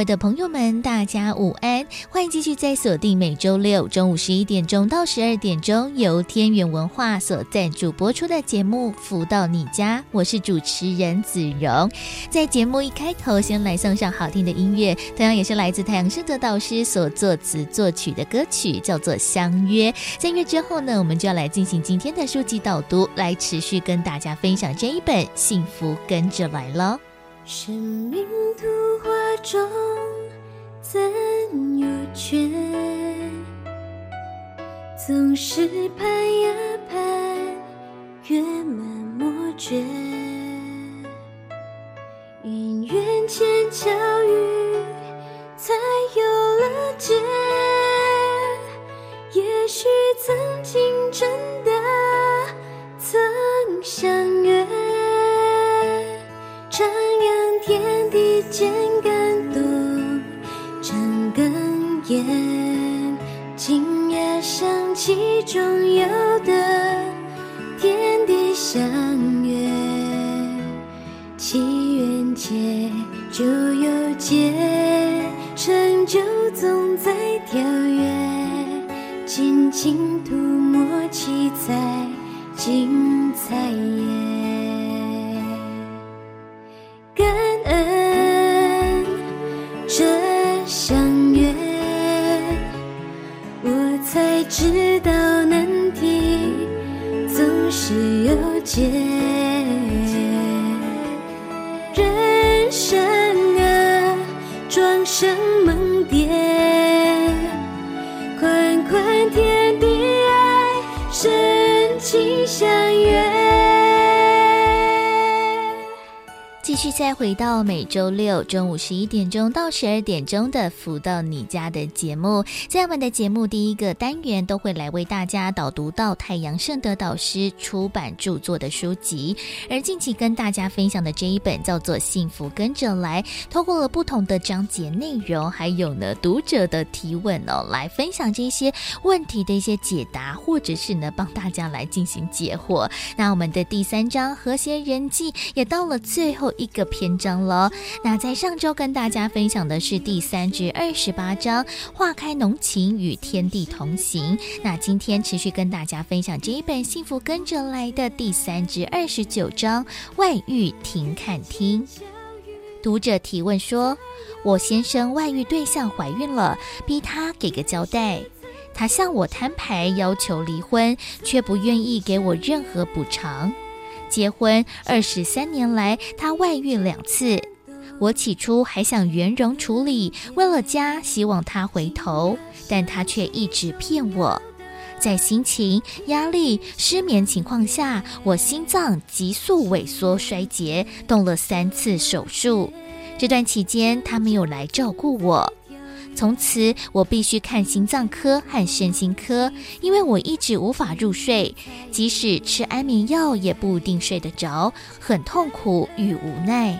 位的朋友们，大家午安！欢迎继续在锁定每周六中午十一点钟到十二点钟由天元文化所赞助播出的节目《福到你家》，我是主持人子荣。在节目一开头，先来送上好听的音乐，同样也是来自太阳盛德导师所作词作曲的歌曲，叫做《相约》。在音乐之后呢，我们就要来进行今天的书籍导读，来持续跟大家分享这一本《幸福跟着来了》。生命图画中怎有缺？总是盼呀盼，月满莫绝。因缘前巧遇，才有了结。也许曾经真的曾相约。徜徉天地间感动成根源，今夜想起中有的天地相约，祈愿结就有结，成就总在跳跃，静静涂抹七彩精彩也。是再回到每周六中午十一点钟到十二点钟的“福到你家”的节目，在我们的节目第一个单元都会来为大家导读到太阳盛德导师出版著作的书籍，而近期跟大家分享的这一本叫做《幸福跟着来》，透过了不同的章节内容，还有呢读者的提问哦，来分享这些问题的一些解答，或者是呢帮大家来进行解惑。那我们的第三章和谐人际也到了最后。一个篇章了。那在上周跟大家分享的是第三至二十八章“化开浓情与天地同行”。那今天持续跟大家分享这一本《幸福跟着来》的第三至二十九章“外遇停看听”。读者提问说：“我先生外遇对象怀孕了，逼他给个交代。他向我摊牌，要求离婚，却不愿意给我任何补偿。”结婚二十三年来，他外遇两次。我起初还想圆融处理，为了家，希望他回头，但他却一直骗我。在心情、压力、失眠情况下，我心脏急速萎缩衰竭，动了三次手术。这段期间，他没有来照顾我。从此，我必须看心脏科和身心科，因为我一直无法入睡，即使吃安眠药也不一定睡得着，很痛苦与无奈。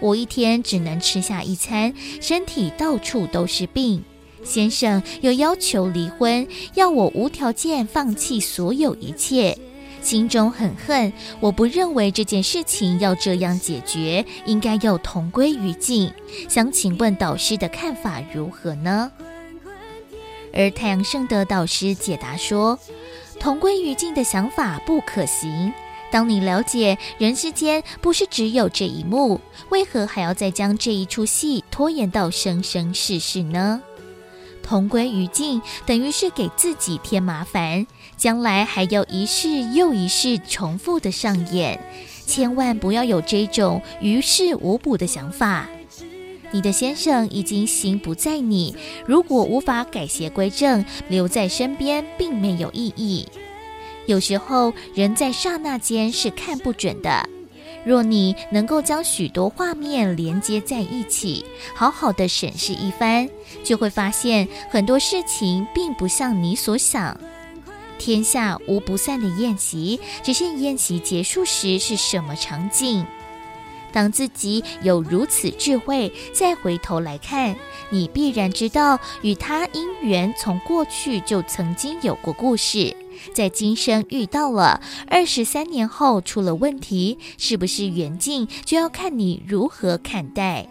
我一天只能吃下一餐，身体到处都是病。先生又要求离婚，要我无条件放弃所有一切。心中很恨，我不认为这件事情要这样解决，应该要同归于尽。想请问导师的看法如何呢？而太阳圣德导师解答说，同归于尽的想法不可行。当你了解人世间不是只有这一幕，为何还要再将这一出戏拖延到生生世世呢？同归于尽，等于是给自己添麻烦，将来还要一世又一世重复的上演。千万不要有这种于事无补的想法。你的先生已经心不在你，如果无法改邪归正，留在身边并没有意义。有时候，人在刹那间是看不准的。若你能够将许多画面连接在一起，好好的审视一番，就会发现很多事情并不像你所想。天下无不散的宴席，只是宴席结束时是什么场景？当自己有如此智慧，再回头来看，你必然知道与他因缘从过去就曾经有过故事，在今生遇到了，二十三年后出了问题，是不是缘尽，就要看你如何看待。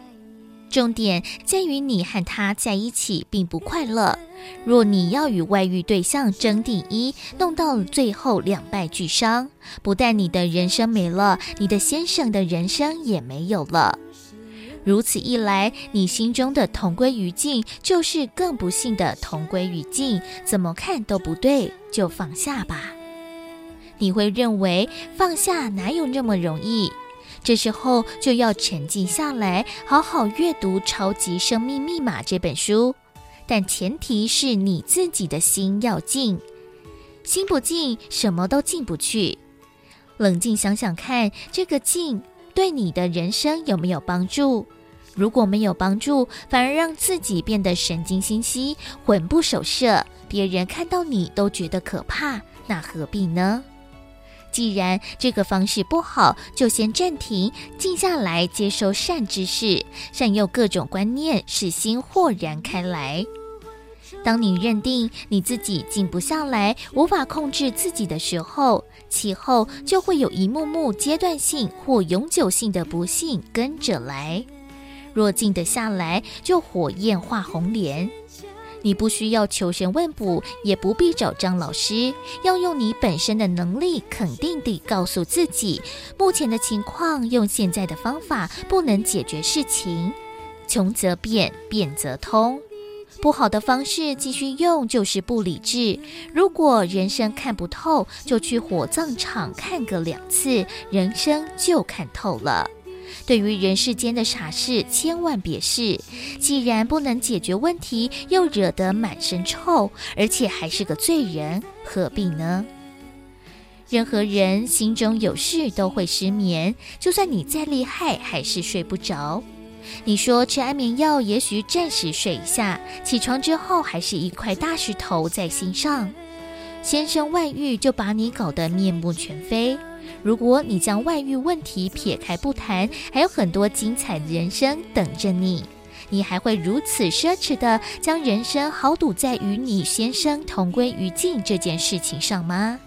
重点在于你和他在一起并不快乐。若你要与外遇对象争第一，弄到最后两败俱伤，不但你的人生没了，你的先生的人生也没有了。如此一来，你心中的同归于尽就是更不幸的同归于尽，怎么看都不对，就放下吧。你会认为放下哪有那么容易？这时候就要沉静下来，好好阅读《超级生命密码》这本书。但前提是你自己的心要静，心不静，什么都进不去。冷静想想看，这个静对你的人生有没有帮助？如果没有帮助，反而让自己变得神经兮兮、魂不守舍，别人看到你都觉得可怕，那何必呢？既然这个方式不好，就先暂停，静下来，接收善知识，善用各种观念，使心豁然开来。当你认定你自己静不下来，无法控制自己的时候，其后就会有一幕幕阶段性或永久性的不幸跟着来。若静得下来，就火焰化红莲。你不需要求神问卜，也不必找张老师，要用你本身的能力，肯定地告诉自己，目前的情况用现在的方法不能解决事情，穷则变，变则通。不好的方式继续用就是不理智。如果人生看不透，就去火葬场看个两次，人生就看透了。对于人世间的傻事，千万别试。既然不能解决问题，又惹得满身臭，而且还是个罪人，何必呢？任何人心中有事都会失眠，就算你再厉害，还是睡不着。你说吃安眠药，也许暂时睡一下，起床之后还是一块大石头在心上。先生外遇就把你搞得面目全非。如果你将外遇问题撇开不谈，还有很多精彩的人生等着你。你还会如此奢侈地将人生豪赌在与你先生同归于尽这件事情上吗？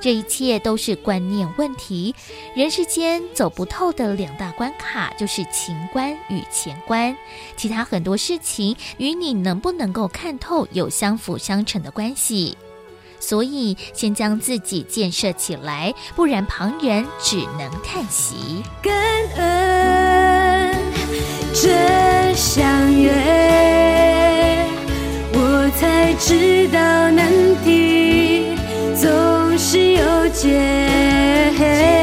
这一切都是观念问题。人世间走不透的两大关卡就是情关与钱关，其他很多事情与你能不能够看透有相辅相成的关系。所以，先将自己建设起来，不然旁人只能叹息。感恩这相约，我才知道难题总是有解。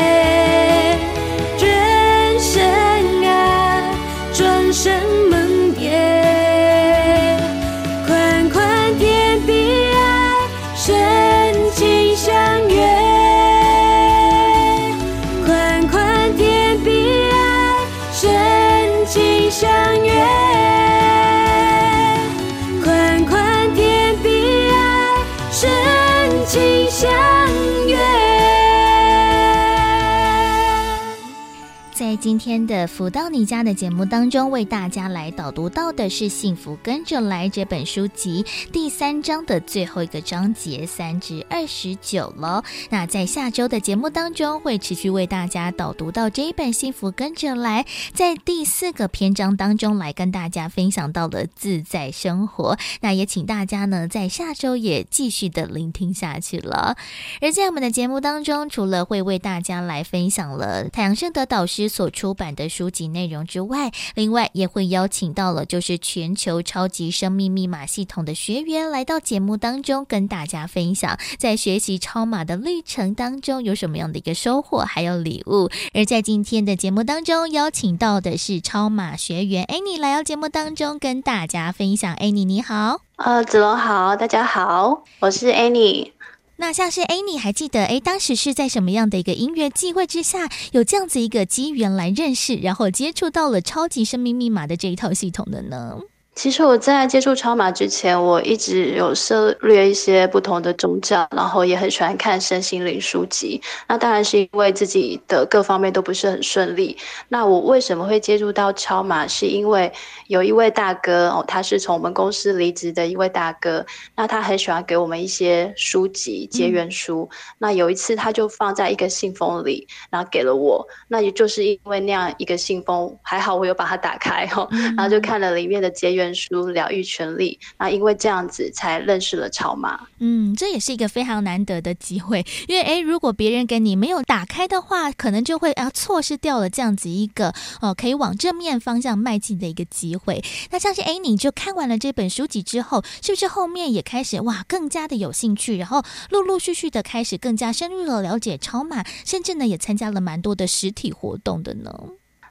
今天的福到你家的节目当中，为大家来导读到的是《幸福跟着来》这本书籍第三章的最后一个章节三至二十九了。那在下周的节目当中，会持续为大家导读到这一本《幸福跟着来》在第四个篇章当中来跟大家分享到的自在生活。那也请大家呢在下周也继续的聆听下去了。而在我们的节目当中，除了会为大家来分享了太阳盛德导师所出版的书籍内容之外，另外也会邀请到了就是全球超级生命密码系统的学员来到节目当中，跟大家分享在学习超码的历程当中有什么样的一个收获，还有礼物。而在今天的节目当中，邀请到的是超码学员 Annie 来到节目当中跟大家分享。Annie 你好，呃，子龙好，大家好，我是 Annie。那像是哎，你还记得哎，当时是在什么样的一个音乐机会之下，有这样子一个机缘来认识，然后接触到了超级生命密码的这一套系统的呢？其实我在接触超马之前，我一直有涉猎一些不同的宗教，然后也很喜欢看身心灵书籍。那当然是因为自己的各方面都不是很顺利。那我为什么会接触到超马？是因为有一位大哥哦，他是从我们公司离职的一位大哥。那他很喜欢给我们一些书籍结缘书。嗯、那有一次他就放在一个信封里，然后给了我。那也就是因为那样一个信封，还好我有把它打开哦，然后就看了里面的结缘。书疗愈权利，那因为这样子才认识了超马。嗯，这也是一个非常难得的机会，因为诶，如果别人给你没有打开的话，可能就会啊错失掉了这样子一个哦可以往正面方向迈进的一个机会。那像是诶，你就看完了这本书籍之后，是不是后面也开始哇更加的有兴趣，然后陆陆续续的开始更加深入的了解超马，甚至呢也参加了蛮多的实体活动的呢？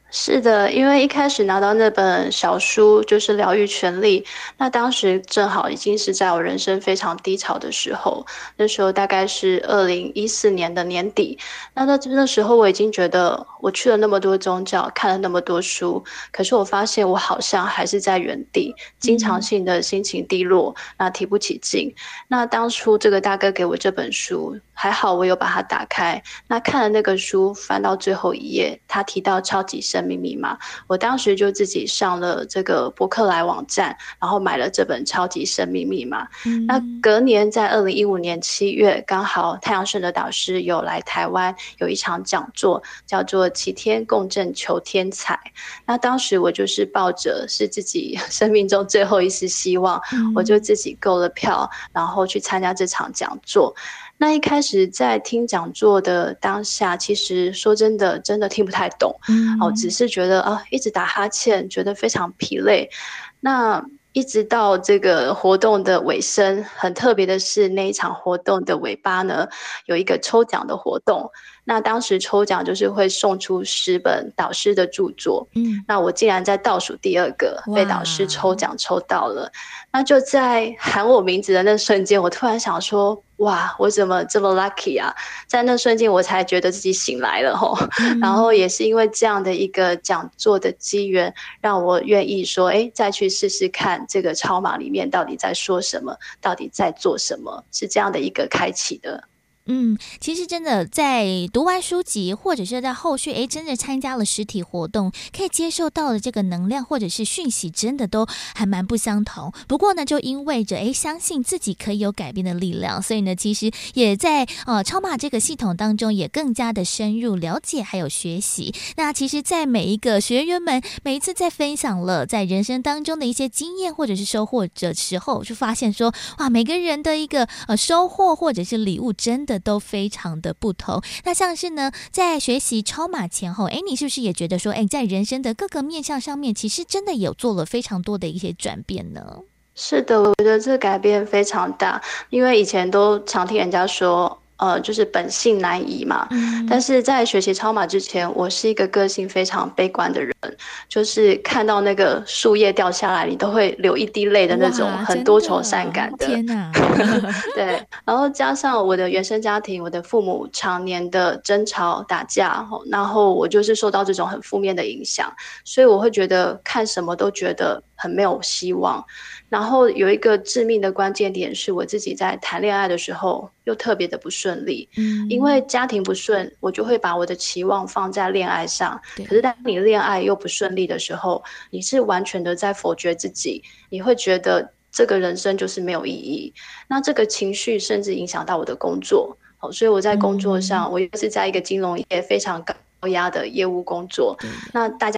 是的，因为一开始拿到那本小书就是疗愈权利，那当时正好已经是在我人生非常低潮的时候，那时候大概是二零一四年的年底，那那那时候我已经觉得我去了那么多宗教，看了那么多书，可是我发现我好像还是在原地，经常性的心情低落，那提不起劲。那当初这个大哥给我这本书，还好我有把它打开，那看了那个书，翻到最后一页，他提到超级生命密码，我当时就自己上了这个博客来网站，然后买了这本《超级生命密码》。嗯。那隔年在二零一五年七月，刚好太阳神的导师有来台湾，有一场讲座，叫做“齐天共振求天才”。那当时我就是抱着是自己生命中最后一丝希望，嗯、我就自己购了票，然后去参加这场讲座。那一开始在听讲座的当下，其实说真的，真的听不太懂，嗯，哦，只是觉得啊，一直打哈欠，觉得非常疲累。那一直到这个活动的尾声，很特别的是那一场活动的尾巴呢，有一个抽奖的活动。那当时抽奖就是会送出十本导师的著作，嗯，那我竟然在倒数第二个被导师抽奖抽到了，那就在喊我名字的那瞬间，我突然想说，哇，我怎么这么 lucky 啊？在那瞬间，我才觉得自己醒来了吼，嗯，然后也是因为这样的一个讲座的机缘，让我愿意说，哎，再去试试看这个超马里面到底在说什么，到底在做什么，是这样的一个开启的。嗯，其实真的在读完书籍，或者是在后续，哎，真的参加了实体活动，可以接受到的这个能量或者是讯息，真的都还蛮不相同。不过呢，就意味着，哎，相信自己可以有改变的力量，所以呢，其实也在呃超马这个系统当中，也更加的深入了解还有学习。那其实，在每一个学员们每一次在分享了在人生当中的一些经验或者是收获的时候，就发现说，哇，每个人的一个呃收获或者是礼物，真的。都非常的不同。那像是呢，在学习超马前后，哎，你是不是也觉得说，哎，在人生的各个面向上面，其实真的有做了非常多的一些转变呢？是的，我觉得这改变非常大，因为以前都常听人家说。呃，就是本性难移嘛。嗯。但是在学习超马之前，我是一个个性非常悲观的人，就是看到那个树叶掉下来，你都会流一滴泪的那种，很多愁善感的。天哪！对，然后加上我的原生家庭，我的父母常年的争吵打架，然后我就是受到这种很负面的影响，所以我会觉得看什么都觉得很没有希望。然后有一个致命的关键点是我自己在谈恋爱的时候又特别的不顺利，嗯，因为家庭不顺，我就会把我的期望放在恋爱上。可是当你恋爱又不顺利的时候，你是完全的在否决自己，你会觉得这个人生就是没有意义。那这个情绪甚至影响到我的工作，好，所以我在工作上，嗯，我也是在一个金融业非常高压的业务工作，那大家。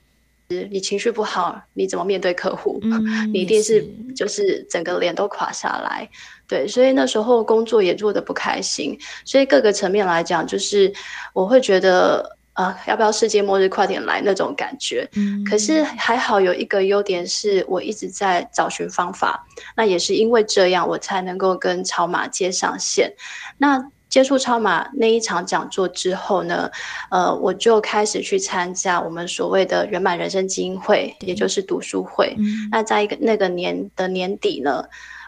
你情绪不好，你怎么面对客户？嗯、你一定是就是整个脸都垮下来，对，所以那时候工作也做得不开心，所以各个层面来讲，就是我会觉得，呃，要不要世界末日快点来那种感觉。嗯、可是还好有一个优点是我一直在找寻方法，那也是因为这样，我才能够跟超马接上线。那。接触超马那一场讲座之后呢，呃，我就开始去参加我们所谓的圆满人生基因会，也就是读书会。嗯。那在一个那个年的年底呢，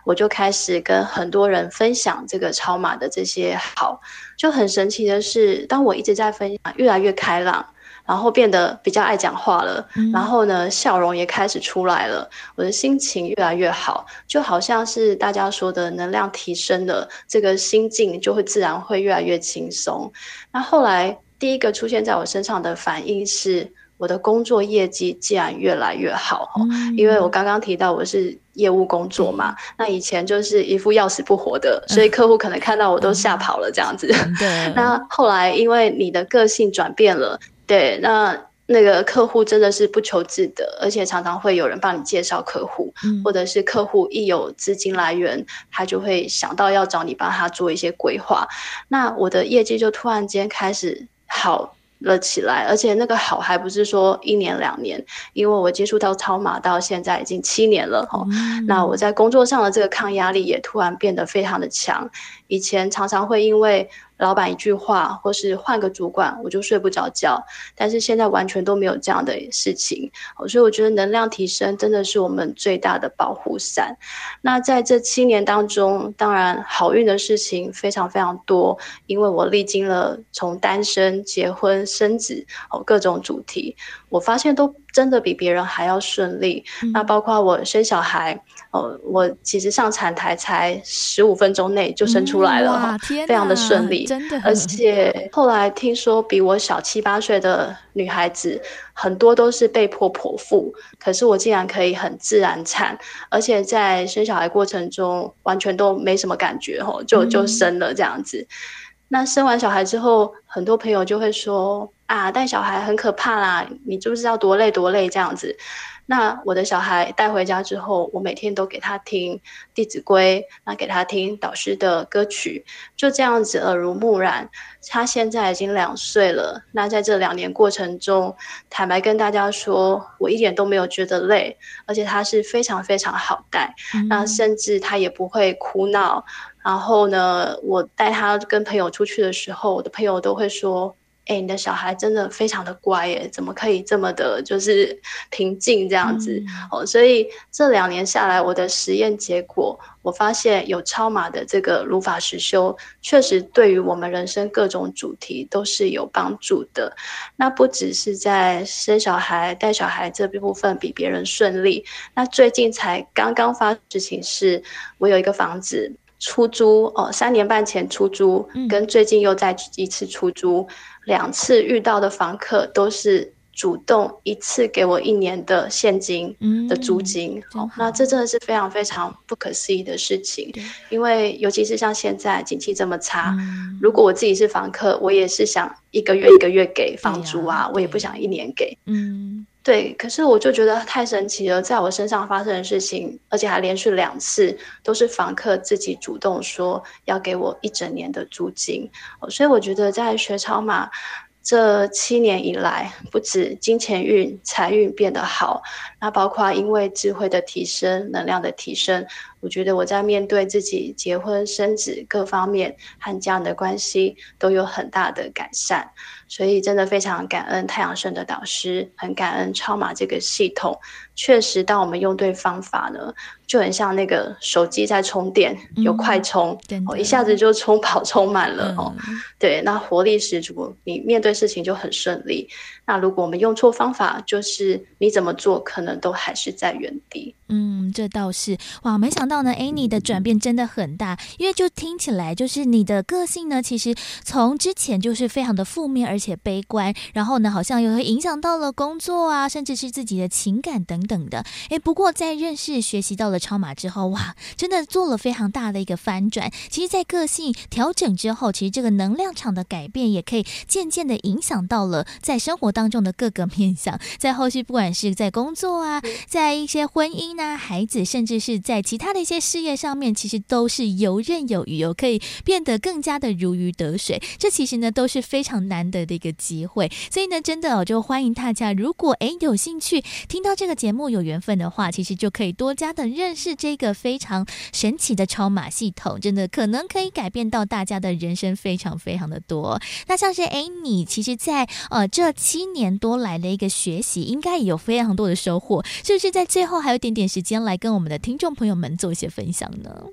我就开始跟很多人分享这个超马的这些好。就很神奇的是，当我一直在分享，越来越开朗，然后变得比较爱讲话了，嗯、然后呢，笑容也开始出来了，我的心情越来越好，就好像是大家说的能量提升了，这个心境就会自然会越来越轻松。那后来第一个出现在我身上的反应是，我的工作业绩竟然越来越好，嗯、因为我刚刚提到我是业务工作嘛，嗯、那以前就是一副要死不活的，所以客户可能看到我都吓跑了这样子。那后来因为你的个性转变了，对，那那个客户真的是不求自得，而且常常会有人帮你介绍客户，嗯、或者是客户一有资金来源，他就会想到要找你帮他做一些规划，那我的业绩就突然间开始好了起来，而且那个好还不是说一年两年，因为我接触到超马到现在已经七年了哈。嗯、那我在工作上的这个抗压力也突然变得非常的强，以前常常会因为。老板一句话，或是换个主管，我就睡不着觉。但是现在完全都没有这样的事情，所以我觉得能量提升真的是我们最大的保护伞。那在这七年当中，当然好运的事情非常非常多，因为我历经了从单身、结婚、生子哦各种主题，我发现都真的比别人还要顺利。嗯、那包括我生小孩。哦，我其实上产台才十五分钟内就生出来了，嗯、非常的顺利，真的。而且后来听说比我小七八岁的女孩子很多都是被迫剖腹，可是我竟然可以很自然产，而且在生小孩过程中完全都没什么感觉，哦，就就生了这样子。嗯、那生完小孩之后，很多朋友就会说啊，带小孩很可怕啦，你知不知道多累多累这样子？那我的小孩带回家之后，我每天都给他听《弟子规》，那给他听导师的歌曲，就这样子耳濡目染。他现在已经两岁了。那在这两年过程中，坦白跟大家说，我一点都没有觉得累，而且他是非常非常好带。嗯、那甚至他也不会哭闹。然后呢，我带他跟朋友出去的时候，我的朋友都会说。哎、欸，你的小孩真的非常的乖耶，怎么可以这么的，就是平静这样子、嗯、哦？所以这两年下来，我的实验结果，我发现有超马的这个如法实修，确实对于我们人生各种主题都是有帮助的。那不只是在生小孩、带小孩这部分比别人顺利，那最近才刚刚发生事情是，我有一个房子出租哦，三年半前出租，嗯、跟最近又再一次出租。两次遇到的房客都是主动一次给我一年的现金的租金，嗯、哦，那这真的是非常非常不可思议的事情。因为尤其是像现在景气这么差，嗯、如果我自己是房客，我也是想一个月一个月给房租啊，啊我也不想一年给。嗯，对。可是我就觉得太神奇了，在我身上发生的事情，而且还连续两次都是房客自己主动说要给我一整年的租金，所以我觉得在学超码。这七年以来，不止金钱运、财运变得好，那包括因为智慧的提升、能量的提升，我觉得我在面对自己结婚生子各方面和家人的关系都有很大的改善，所以真的非常感恩太阳神的导师，很感恩超马这个系统。确实，当我们用对方法呢，就很像那个手机在充电，有快充，哦，一下子就充饱充满了哦。对，那活力十足，你面对事情就很顺利。那如果我们用错方法，就是你怎么做，可能都还是在原地。嗯，这倒是哇，没想到呢，哎，你的转变真的很大，因为就听起来就是你的个性呢，其实从之前就是非常的负面而且悲观，然后呢，好像又会影响到了工作啊，甚至是自己的情感等等的。哎，不过在认识学习到了超马之后，哇，真的做了非常大的一个翻转。其实，在个性调整之后，其实这个能量场的改变也可以渐渐的影响到了在生活当中的各个面向，在后续不管是在工作啊，在一些婚姻。那孩子，甚至是在其他的一些事业上面，其实都是游刃有余哦，可以变得更加的如鱼得水。这其实呢都是非常难得的一个机会，所以呢，真的我就欢迎大家，如果诶有兴趣听到这个节目有缘分的话，其实就可以多加的认识这个非常神奇的超码系统，真的可能可以改变到大家的人生非常非常的多。那像是诶你其实在呃这七年多来的一个学习，应该也有非常多的收获，是不是在最后还有点点？时间来跟我们的听众朋友们做一些分享呢？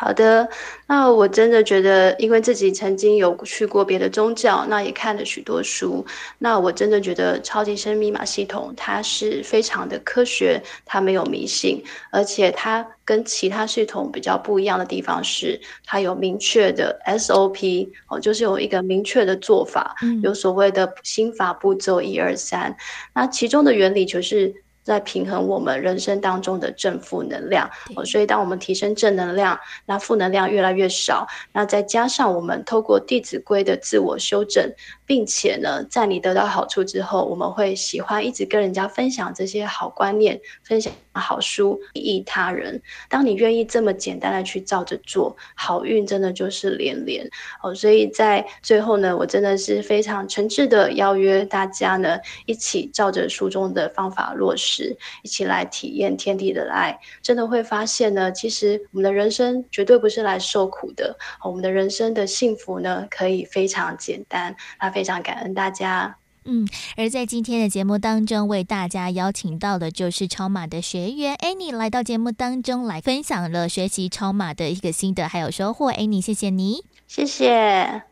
好的，那我真的觉得，因为自己曾经有去过别的宗教，那也看了许多书，那我真的觉得超级生命密码系统它是非常的科学，它没有迷信，而且它跟其他系统比较不一样的地方是，它有明确的 SOP 哦，就是有一个明确的做法，有所谓的心法步骤一二三，那其中的原理就是。在平衡我们人生当中的正负能量，所以当我们提升正能量，那负能量越来越少。那再加上我们透过《弟子规》的自我修正，并且呢，在你得到好处之后，我们会喜欢一直跟人家分享这些好观念，分享好书，利益他人。当你愿意这么简单的去照着做，好运真的就是连连哦。所以在最后呢，我真的是非常诚挚的邀约大家呢，一起照着书中的方法落实。一起来体验天地的爱，真的会发现呢，其实我们的人生绝对不是来受苦的，我们的人生的幸福呢，可以非常简单。那非常感恩大家。嗯，而在今天的节目当中，为大家邀请到的就是超马的学员 Annie 来到节目当中来分享了学习超马的一个心得还有收获。Annie，谢谢你，谢谢。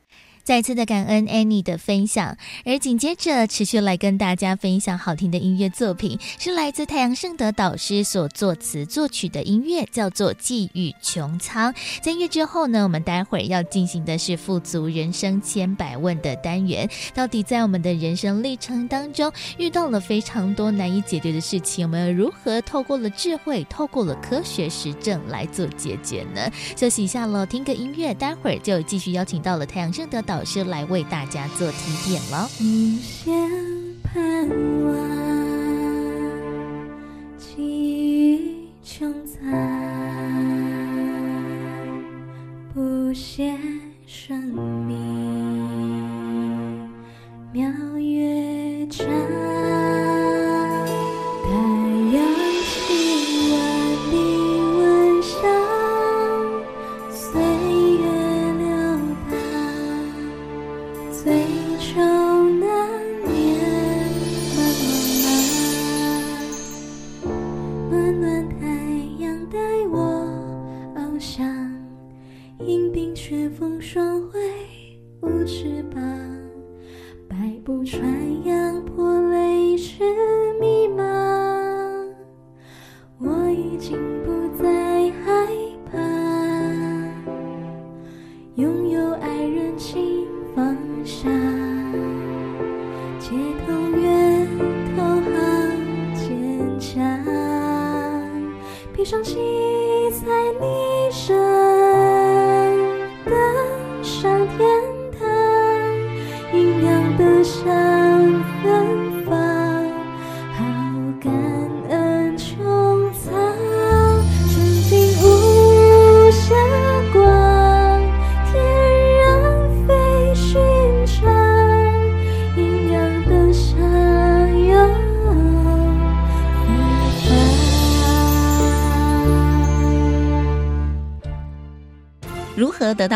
再次的感恩 Annie 的分享，而紧接着持续来跟大家分享好听的音乐作品，是来自太阳盛德导师所作词作曲的音乐，叫做《寄予穹苍》。在音乐之后呢，我们待会儿要进行的是富足人生千百问的单元。到底在我们的人生历程当中，遇到了非常多难以解决的事情，我们要如何透过了智慧，透过了科学实证来做解决呢？休息一下喽，听个音乐，待会儿就继续邀请到了太阳盛德导。老师来为大家做提点了。无限盼望，寄予穹苍，不懈生命，妙拥有爱人请放下。街头愿头好坚强，披上心。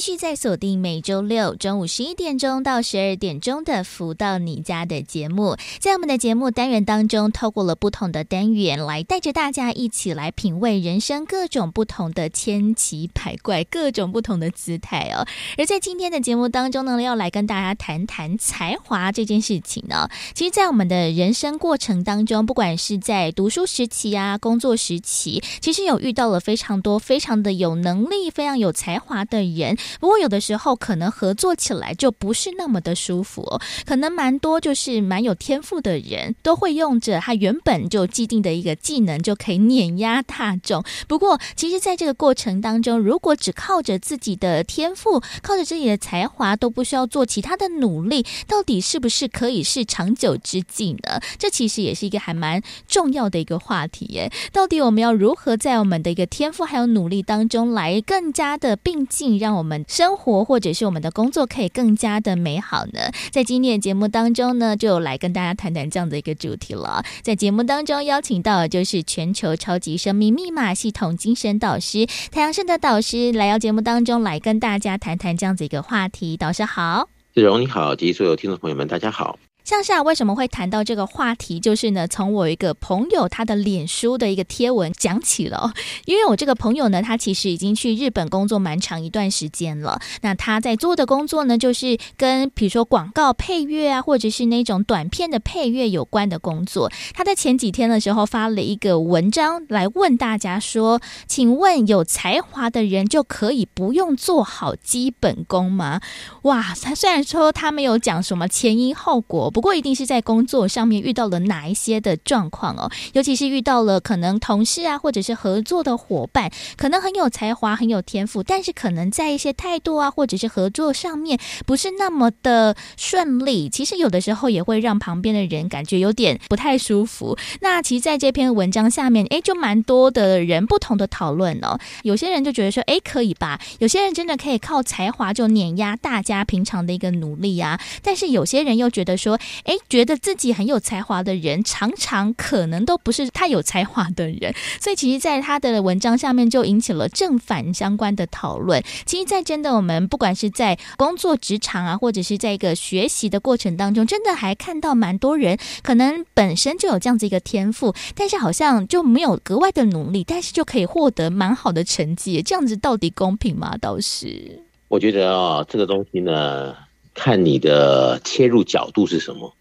继续在锁定每周六中午十一点钟到十二点钟的“福到你家”的节目，在我们的节目单元当中，透过了不同的单元来带着大家一起来品味人生各种不同的千奇百怪、各种不同的姿态哦。而在今天的节目当中呢，要来跟大家谈谈才华这件事情呢。其实，在我们的人生过程当中，不管是在读书时期啊、工作时期，其实有遇到了非常多、非常的有能力、非常有才华的人。不过有的时候可能合作起来就不是那么的舒服，可能蛮多就是蛮有天赋的人都会用着他原本就既定的一个技能就可以碾压大众。不过其实在这个过程当中，如果只靠着自己的天赋，靠着自己的才华都不需要做其他的努力，到底是不是可以是长久之计呢？这其实也是一个还蛮重要的一个话题耶。到底我们要如何在我们的一个天赋还有努力当中来更加的并进，让我们生活或者是我们的工作可以更加的美好呢？在今天的节目当中呢，就来跟大家谈谈这样的一个主题了。在节目当中邀请到的就是全球超级生命密码系统精神导师太阳盛的导师来到节目当中来跟大家谈谈这样子一个话题。导师好，子荣你好，及所有听众朋友们，大家好。向下为什么会谈到这个话题？就是呢，从我一个朋友他的脸书的一个贴文讲起了。因为我这个朋友呢，他其实已经去日本工作蛮长一段时间了。那他在做的工作呢，就是跟比如说广告配乐啊，或者是那种短片的配乐有关的工作。他在前几天的时候发了一个文章来问大家说：“请问有才华的人就可以不用做好基本功吗？”哇，他虽然说他没有讲什么前因后果。不不过，一定是在工作上面遇到了哪一些的状况哦，尤其是遇到了可能同事啊，或者是合作的伙伴，可能很有才华、很有天赋，但是可能在一些态度啊，或者是合作上面不是那么的顺利。其实有的时候也会让旁边的人感觉有点不太舒服。那其实在这篇文章下面，诶，就蛮多的人不同的讨论哦。有些人就觉得说，诶，可以吧？有些人真的可以靠才华就碾压大家平常的一个努力啊。但是有些人又觉得说，哎，觉得自己很有才华的人，常常可能都不是太有才华的人，所以其实，在他的文章下面就引起了正反相关的讨论。其实，在真的我们不管是在工作职场啊，或者是在一个学习的过程当中，真的还看到蛮多人可能本身就有这样子一个天赋，但是好像就没有格外的努力，但是就可以获得蛮好的成绩。这样子到底公平吗？倒是，我觉得啊，这个东西呢。看你的切入角度是什么？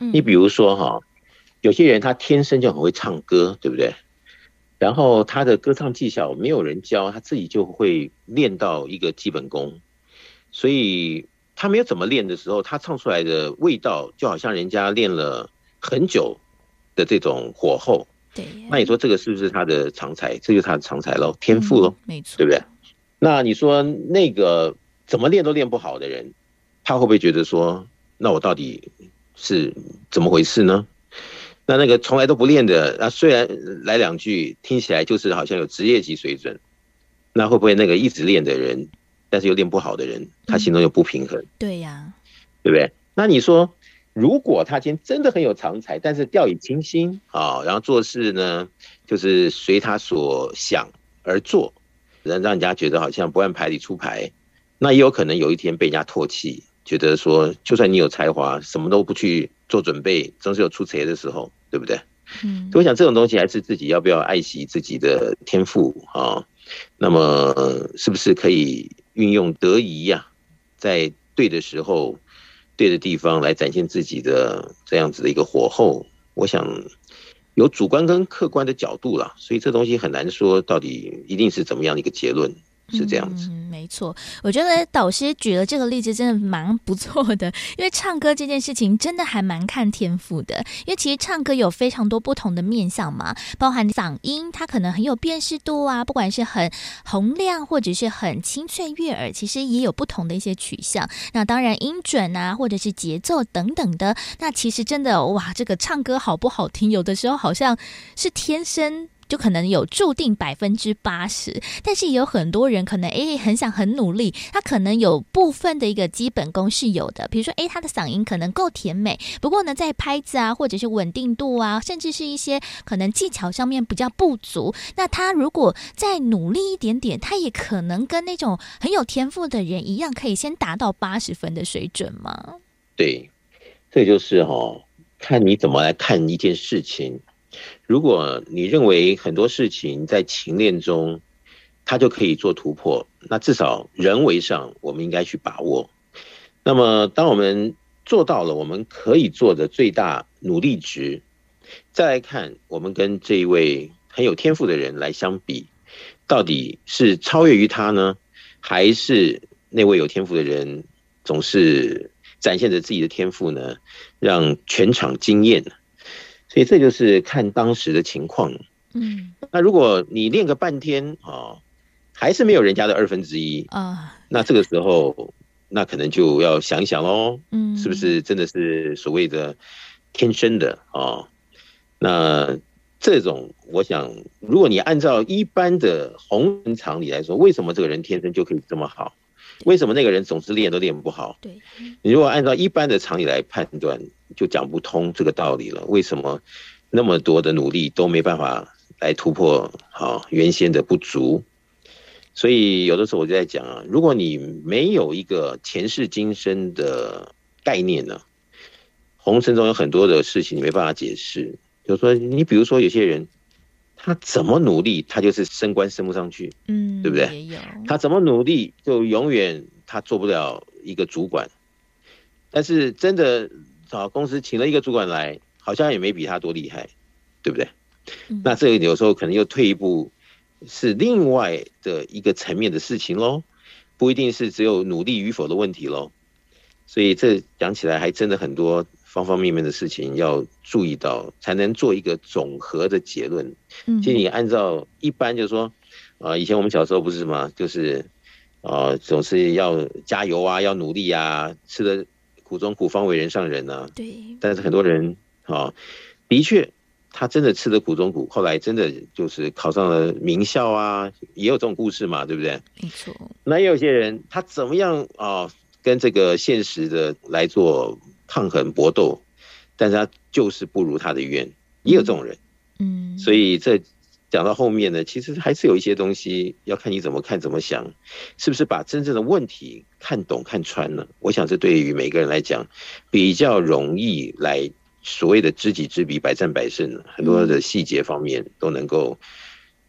你比如说哈，有些人他天生就很会唱歌，对不对？然后他的歌唱技巧没有人教，他自己就会练到一个基本功。所以他没有怎么练的时候，他唱出来的味道就好像人家练了很久的这种火候。对，那你说这个是不是他的长才？这就是他的长才喽，天赋喽，没错，对不对？那你说那个怎么练都练不好的人？他会不会觉得说，那我到底是怎么回事呢？那那个从来都不练的，那虽然来两句听起来就是好像有职业级水准，那会不会那个一直练的人，但是又练不好的人，他心中又不平衡？嗯、对呀、啊，对不对？那你说，如果他今天真的很有长才，但是掉以轻心啊，然后做事呢，就是随他所想而做，让让人家觉得好像不按牌理出牌，那也有可能有一天被人家唾弃。觉得说，就算你有才华，什么都不去做准备，总是有出错的时候，对不对？嗯，所以我想这种东西还是自己要不要爱惜自己的天赋啊？那么是不是可以运用得宜呀，在对的时候、对的地方来展现自己的这样子的一个火候？我想有主观跟客观的角度啦，所以这东西很难说到底一定是怎么样的一个结论。是这样子，嗯，没错。我觉得导师举了这个例子真的蛮不错的，因为唱歌这件事情真的还蛮看天赋的。因为其实唱歌有非常多不同的面向嘛，包含嗓音，它可能很有辨识度啊，不管是很洪亮或者是很清脆悦耳，其实也有不同的一些取向。那当然音准啊，或者是节奏等等的，那其实真的哇，这个唱歌好不好听，有的时候好像是天生。就可能有注定百分之八十，但是也有很多人可能诶很想很努力，他可能有部分的一个基本功是有的，比如说诶他的嗓音可能够甜美，不过呢在拍子啊或者是稳定度啊，甚至是一些可能技巧上面比较不足，那他如果再努力一点点，他也可能跟那种很有天赋的人一样，可以先达到八十分的水准吗？对，这就是哈、哦，看你怎么来看一件事情。如果你认为很多事情在勤练中，它就可以做突破，那至少人为上我们应该去把握。那么，当我们做到了我们可以做的最大努力值，再来看我们跟这一位很有天赋的人来相比，到底是超越于他呢，还是那位有天赋的人总是展现着自己的天赋呢，让全场惊艳？所以这就是看当时的情况。嗯，那如果你练个半天啊，还是没有人家的二分之一啊，那这个时候，那可能就要想一想喽。嗯，是不是真的是所谓的天生的啊？那这种，我想，如果你按照一般的红人常理来说，为什么这个人天生就可以这么好？为什么那个人总是练都练不好？对，你如果按照一般的常理来判断，就讲不通这个道理了。为什么那么多的努力都没办法来突破好原先的不足？所以有的时候我就在讲啊，如果你没有一个前世今生的概念呢，红尘中有很多的事情你没办法解释。就是说，你比如说有些人。他怎么努力，他就是升官升不上去，嗯，对不对？他怎么努力，就永远他做不了一个主管。但是真的找公司请了一个主管来，好像也没比他多厉害，对不对？嗯、那这个有时候可能又退一步，是另外的一个层面的事情喽，不一定是只有努力与否的问题喽。所以这讲起来还真的很多。方方面面的事情要注意到，才能做一个总和的结论。嗯，其实你按照一般就是说，啊，以前我们小时候不是什么？就是，啊，总是要加油啊，要努力啊，吃的苦中苦，方为人上人啊。对。但是很多人啊，的确，他真的吃的苦中苦，后来真的就是考上了名校啊，也有这种故事嘛，对不对？没错。那也有些人，他怎么样啊，跟这个现实的来做。抗衡搏斗，但是他就是不如他的愿，也有这种人，嗯，所以这讲到后面呢，其实还是有一些东西要看你怎么看怎么想，是不是把真正的问题看懂看穿了？我想这对于每个人来讲比较容易来所谓的知己知彼，百战百胜，很多的细节方面都能够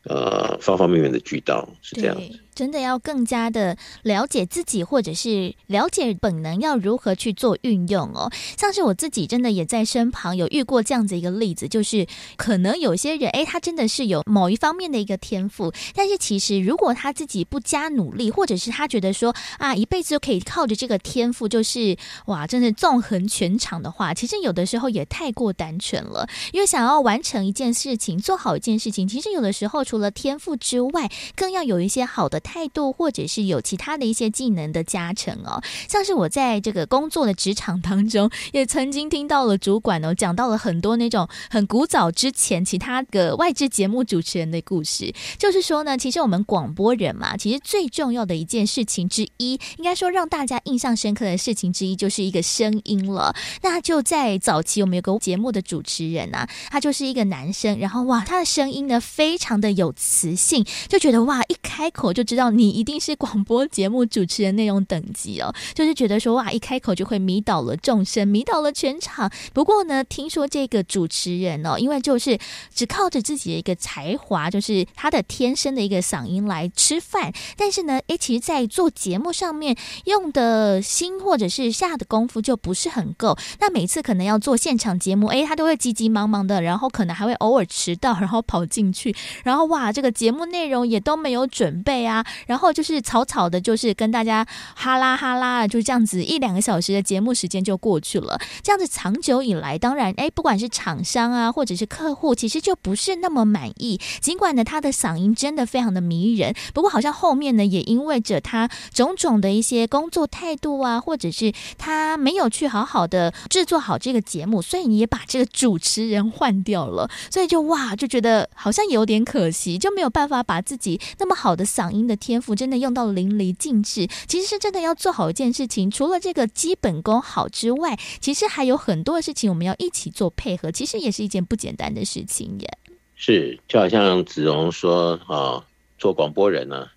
呃方方面面的俱到，是这样。真的要更加的了解自己，或者是了解本能要如何去做运用哦。像是我自己真的也在身旁有遇过这样子一个例子，就是可能有些人，诶，他真的是有某一方面的一个天赋，但是其实如果他自己不加努力，或者是他觉得说啊，一辈子就可以靠着这个天赋，就是哇，真的纵横全场的话，其实有的时候也太过单纯了。因为想要完成一件事情，做好一件事情，其实有的时候除了天赋之外，更要有一些好的。态度，或者是有其他的一些技能的加成哦，像是我在这个工作的职场当中，也曾经听到了主管哦讲到了很多那种很古早之前其他的外资节目主持人的故事，就是说呢，其实我们广播人嘛，其实最重要的一件事情之一，应该说让大家印象深刻的事情之一，就是一个声音了。那就在早期，我们有个节目的主持人啊，他就是一个男生，然后哇，他的声音呢非常的有磁性，就觉得哇，一开口就知道。知道你一定是广播节目主持人那种等级哦，就是觉得说哇，一开口就会迷倒了众生，迷倒了全场。不过呢，听说这个主持人哦，因为就是只靠着自己的一个才华，就是他的天生的一个嗓音来吃饭，但是呢，诶，其实在做节目上面用的心或者是下的功夫就不是很够。那每次可能要做现场节目，诶，他都会急急忙忙的，然后可能还会偶尔迟到，然后跑进去，然后哇，这个节目内容也都没有准备啊。然后就是草草的，就是跟大家哈拉哈拉，就这样子一两个小时的节目时间就过去了。这样子长久以来，当然，哎，不管是厂商啊，或者是客户，其实就不是那么满意。尽管呢，他的嗓音真的非常的迷人，不过好像后面呢，也因为着他种种的一些工作态度啊，或者是他没有去好好的制作好这个节目，所以你也把这个主持人换掉了。所以就哇，就觉得好像有点可惜，就没有办法把自己那么好的嗓音的。天赋真的用到淋漓尽致，其实是真的要做好一件事情。除了这个基本功好之外，其实还有很多的事情我们要一起做配合，其实也是一件不简单的事情耶。是，就好像子荣说啊，做广播人呢、啊，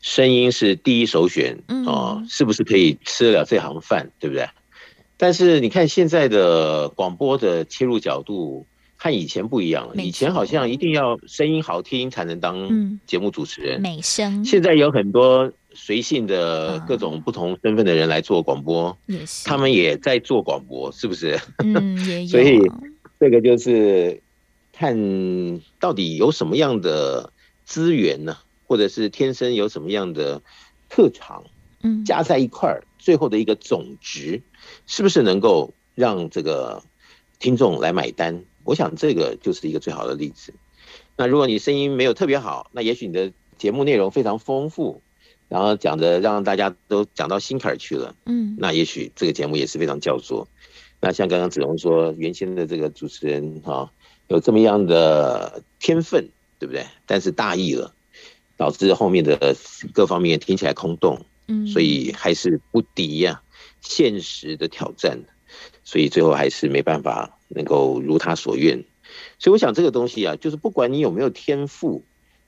声音是第一首选啊，是不是可以吃得了这行饭，对不对？但是你看现在的广播的切入角度。和以前不一样了，以前好像一定要声音好听才能当节目主持人，美声。现在有很多随性的各种不同身份的人来做广播，他们也在做广播，是不是？嗯，也有。所以这个就是看到底有什么样的资源呢，或者是天生有什么样的特长，嗯，加在一块儿，最后的一个总值，是不是能够让这个听众来买单？我想这个就是一个最好的例子。那如果你声音没有特别好，那也许你的节目内容非常丰富，然后讲的让大家都讲到心坎儿去了，嗯，那也许这个节目也是非常焦灼。那像刚刚子龙说，原先的这个主持人哈，有这么样的天分，对不对？但是大意了，导致后面的各方面听起来空洞，嗯，所以还是不敌呀、啊、现实的挑战，所以最后还是没办法能够如他所愿。所以我想这个东西啊，就是不管你有没有天赋，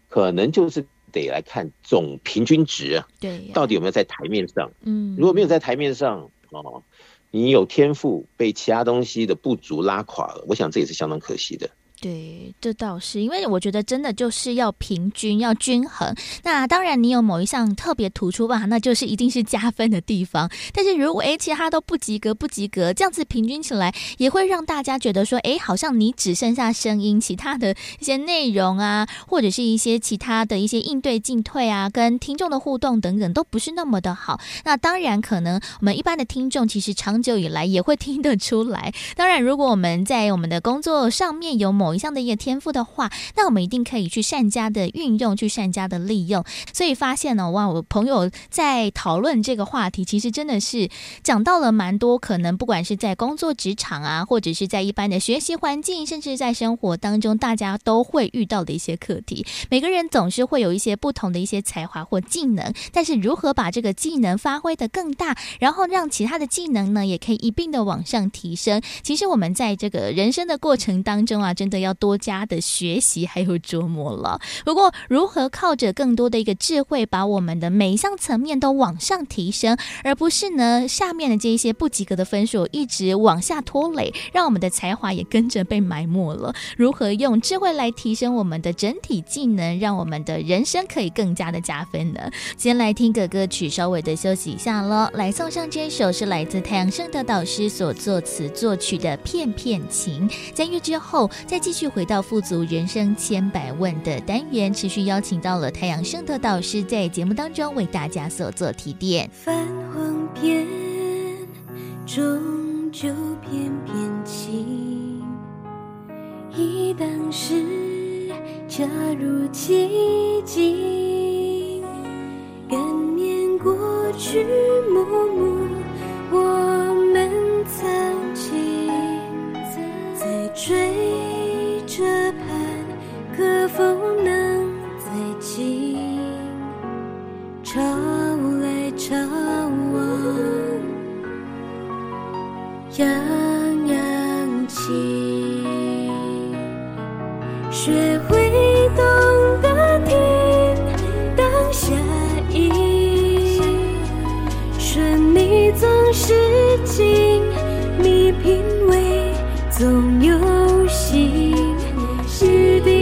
可能就是得来看总平均值啊，对，到底有没有在台面上？嗯，如果没有在台面上哦，你有天赋被其他东西的不足拉垮了，我想这也是相当可惜的。对，这倒是，因为我觉得真的就是要平均，要均衡。那当然，你有某一项特别突出吧，那就是一定是加分的地方。但是如果诶其他都不及格，不及格，这样子平均起来，也会让大家觉得说，诶好像你只剩下声音，其他的一些内容啊，或者是一些其他的一些应对进退啊，跟听众的互动等等，都不是那么的好。那当然，可能我们一般的听众其实长久以来也会听得出来。当然，如果我们在我们的工作上面有某一项的一个天赋的话，那我们一定可以去善加的运用，去善加的利用。所以发现呢，哇，我朋友在讨论这个话题，其实真的是讲到了蛮多，可能不管是在工作职场啊，或者是在一般的学习环境，甚至在生活当中，大家都会遇到的一些课题。每个人总是会有一些不同的一些才华或技能，但是如何把这个技能发挥得更大，然后让其他的技能呢，也可以一并的往上提升。其实我们在这个人生的过程当中啊，真的要多加的学习还有琢磨了。不过，如何靠着更多的一个智慧，把我们的每一项层面都往上提升，而不是呢下面的这一些不及格的分数一直往下拖累，让我们的才华也跟着被埋没了。如何用智慧来提升我们的整体技能，让我们的人生可以更加的加分呢？先来听个歌曲，稍微的休息一下喽。来送上这一首是来自太阳盛德导师所作词作曲的《片片情》。在乐之后，再继续回到富足人生千百问的单元，持续邀请到了太阳圣德导师在节目当中为大家所做提点。泛黄片，终究片片情，忆当时，恰如其境，感念过去，默默我们曾经在追。可否能再见？潮来潮往，样样情。学会懂得听当下音，顺逆总是静，你品味总有心。日定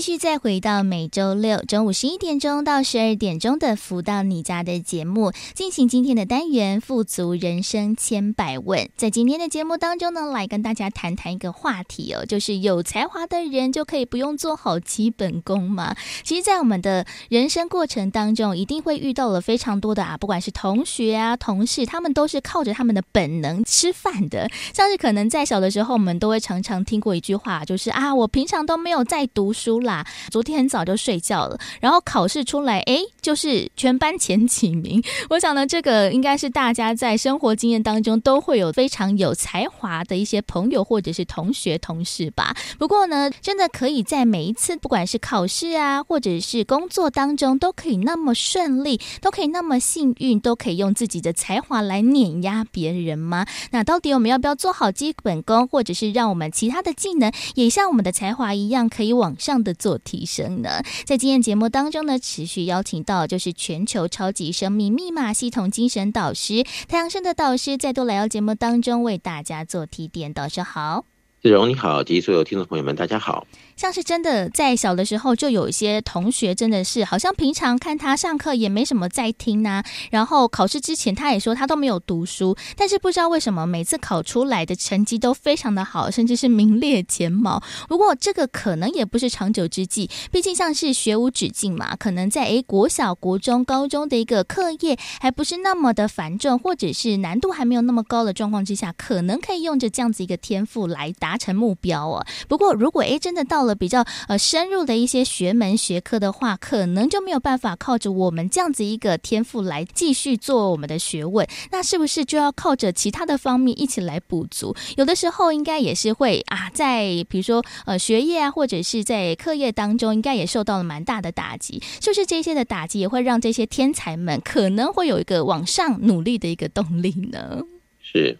继续再回到每周六中午十一点钟到十二点钟的《福到你家》的节目，进行今天的单元“富足人生千百问”。在今天的节目当中呢，来跟大家谈谈一个话题哦，就是有才华的人就可以不用做好基本功吗？其实，在我们的人生过程当中，一定会遇到了非常多的啊，不管是同学啊、同事，他们都是靠着他们的本能吃饭的。像是可能在小的时候，我们都会常常听过一句话，就是啊，我平常都没有在读书了昨天很早就睡觉了，然后考试出来，哎，就是全班前几名。我想呢，这个应该是大家在生活经验当中都会有非常有才华的一些朋友或者是同学同事吧。不过呢，真的可以在每一次不管是考试啊，或者是工作当中，都可以那么顺利，都可以那么幸运，都可以用自己的才华来碾压别人吗？那到底我们要不要做好基本功，或者是让我们其他的技能也像我们的才华一样，可以往上的做提升呢？在今天节目当中呢，持续邀请到就是全球超级生命密码系统精神导师太阳神的导师，再度来到节目当中为大家做提点。导师好，志荣你好，及所有听众朋友们大家好。像是真的在小的时候，就有一些同学真的是好像平常看他上课也没什么在听呐、啊，然后考试之前他也说他都没有读书，但是不知道为什么每次考出来的成绩都非常的好，甚至是名列前茅。不过这个可能也不是长久之计，毕竟像是学无止境嘛，可能在诶国小、国中、高中的一个课业还不是那么的繁重，或者是难度还没有那么高的状况之下，可能可以用着这样子一个天赋来达成目标哦。不过如果诶真的到了比较呃深入的一些学门学科的话，可能就没有办法靠着我们这样子一个天赋来继续做我们的学问，那是不是就要靠着其他的方面一起来补足？有的时候应该也是会啊，在比如说呃学业啊，或者是在课业当中，应该也受到了蛮大的打击。就是这些的打击也会让这些天才们可能会有一个往上努力的一个动力呢？是，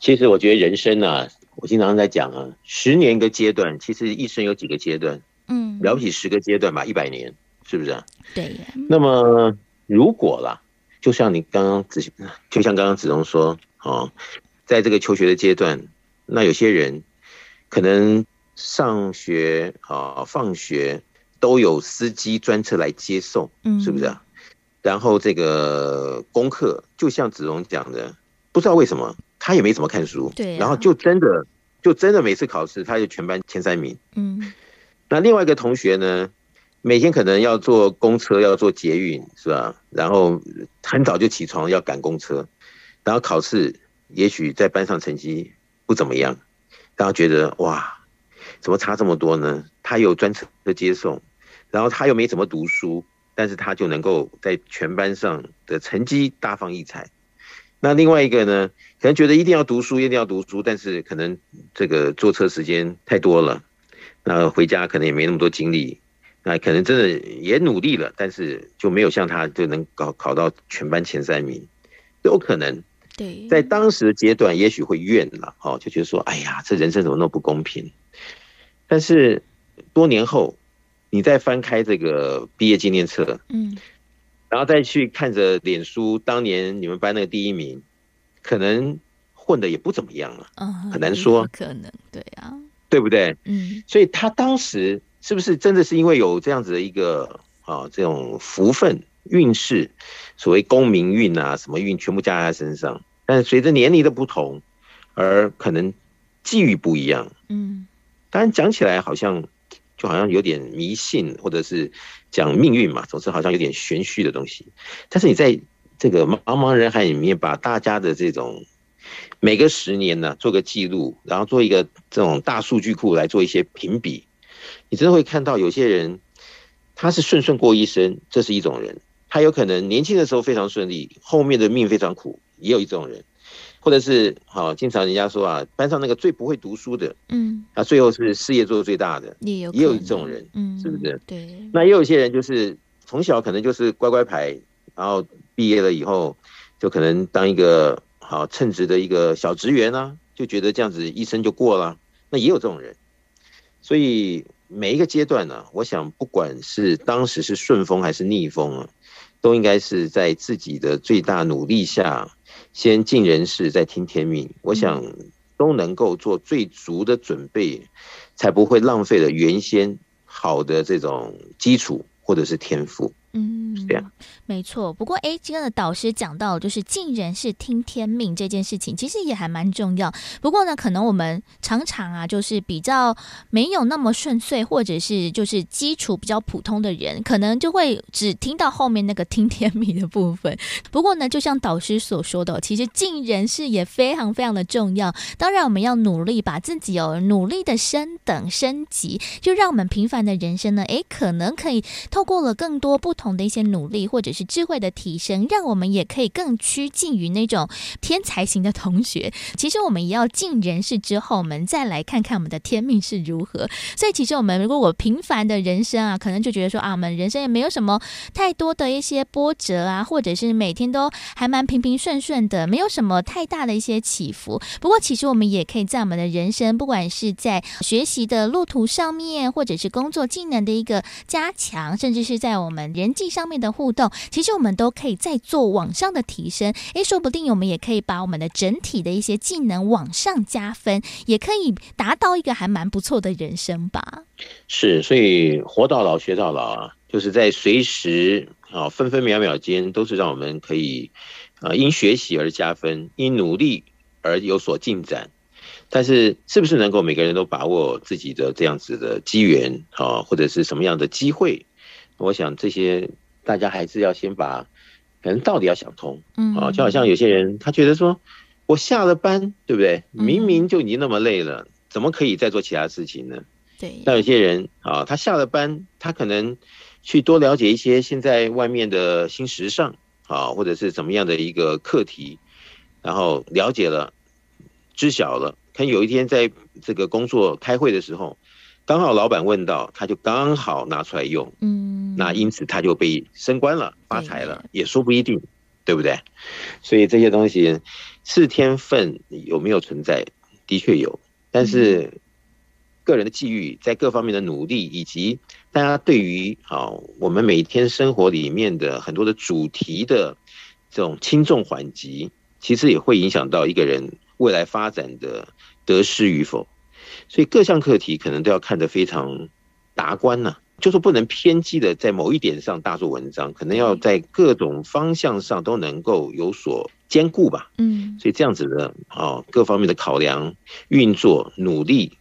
其实我觉得人生啊，我经常在讲啊，十年一个阶段，其实一生有几个阶段，嗯，了不起十个阶段吧，一百年，是不是啊？对。那么如果啦，就像你刚刚子，就像刚刚子龙说，哦，在这个求学的阶段，那有些人可能上学啊、放学都有司机专车来接送，嗯，是不是啊？然后这个功课，就像子龙讲的，不知道为什么他也没怎么看书，对，然后就真的就真的每次考试他就全班前三名，嗯。那另外一个同学呢，每天可能要坐公车，要坐捷运，是吧？然后很早就起床要赶公车，然后考试也许在班上成绩不怎么样，然后觉得哇，怎么差这么多呢？他有专车的接送，然后他又没怎么读书，但是他就能够在全班上的成绩大放异彩。那另外一个呢，可能觉得一定要读书，一定要读书，但是可能这个坐车时间太多了。那回家可能也没那么多精力，那可能真的也努力了，但是就没有像他就能考考到全班前三名，有可能。对，在当时的阶段，也许会怨了，哦，就觉得说，哎呀，这人生怎么那么不公平？但是多年后，你再翻开这个毕业纪念册，嗯，然后再去看着脸书，当年你们班那个第一名，可能混的也不怎么样了，嗯，很难说，可能，对啊。对不对？嗯，所以他当时是不是真的是因为有这样子的一个啊这种福分运势，所谓功名运啊什么运全部加在他身上？但是随着年龄的不同，而可能际遇不一样。嗯，当然讲起来好像就好像有点迷信，或者是讲命运嘛，总是好像有点玄虚的东西。但是你在这个茫茫人海里面，把大家的这种。每个十年呢，做个记录，然后做一个这种大数据库来做一些评比，你真的会看到有些人他是顺顺过一生，这是一种人；他有可能年轻的时候非常顺利，后面的命非常苦，也有一种人；或者是好，经常人家说啊，班上那个最不会读书的，嗯，他最后是事业做的最大的，也有也有一种人，嗯，是不是？对。那也有一些人就是从小可能就是乖乖牌，然后毕业了以后就可能当一个。好称职的一个小职员啊，就觉得这样子一生就过了，那也有这种人。所以每一个阶段呢、啊，我想不管是当时是顺风还是逆风啊，都应该是在自己的最大努力下，先尽人事，再听天命。我想都能够做最足的准备，才不会浪费了原先好的这种基础或者是天赋。嗯，是这样，没错。不过，哎，今天的导师讲到，就是尽人事听天命这件事情，其实也还蛮重要。不过呢，可能我们常常啊，就是比较没有那么顺遂，或者是就是基础比较普通的人，可能就会只听到后面那个听天命的部分。不过呢，就像导师所说的，其实尽人事也非常非常的重要。当然，我们要努力把自己哦努力的升等升级，就让我们平凡的人生呢，哎，可能可以透过了更多不同。同的一些努力，或者是智慧的提升，让我们也可以更趋近于那种天才型的同学。其实我们也要尽人事之后，我们再来看看我们的天命是如何。所以，其实我们如果我平凡的人生啊，可能就觉得说啊，我们人生也没有什么太多的一些波折啊，或者是每天都还蛮平平顺顺的，没有什么太大的一些起伏。不过，其实我们也可以在我们的人生，不管是在学习的路途上面，或者是工作技能的一个加强，甚至是在我们人。人际上面的互动，其实我们都可以再做往上的提升。诶，说不定我们也可以把我们的整体的一些技能往上加分，也可以达到一个还蛮不错的人生吧。是，所以活到老学到老啊，就是在随时啊分分秒秒间，都是让我们可以啊因学习而加分，因努力而有所进展。但是，是不是能够每个人都把握自己的这样子的机缘啊，或者是什么样的机会？我想这些大家还是要先把可能到底要想通，嗯啊，就好像有些人他觉得说，我下了班，对不对？明明就已经那么累了，怎么可以再做其他事情呢？对。那有些人啊，他下了班，他可能去多了解一些现在外面的新时尚啊，或者是怎么样的一个课题，然后了解了，知晓了。可能有一天在这个工作开会的时候，刚好老板问到，他就刚好拿出来用，嗯，那因此他就被升官了，发财了，也说不一定，对不对？所以这些东西是天分有没有存在？的确有，但是个人的际遇，在各方面的努力，以及大家对于啊我们每天生活里面的很多的主题的这种轻重缓急，其实也会影响到一个人未来发展的得失与否，所以各项课题可能都要看得非常达观呐，就是不能偏激的在某一点上大做文章，可能要在各种方向上都能够有所兼顾吧。嗯，所以这样子的啊，各方面的考量、运作、努力。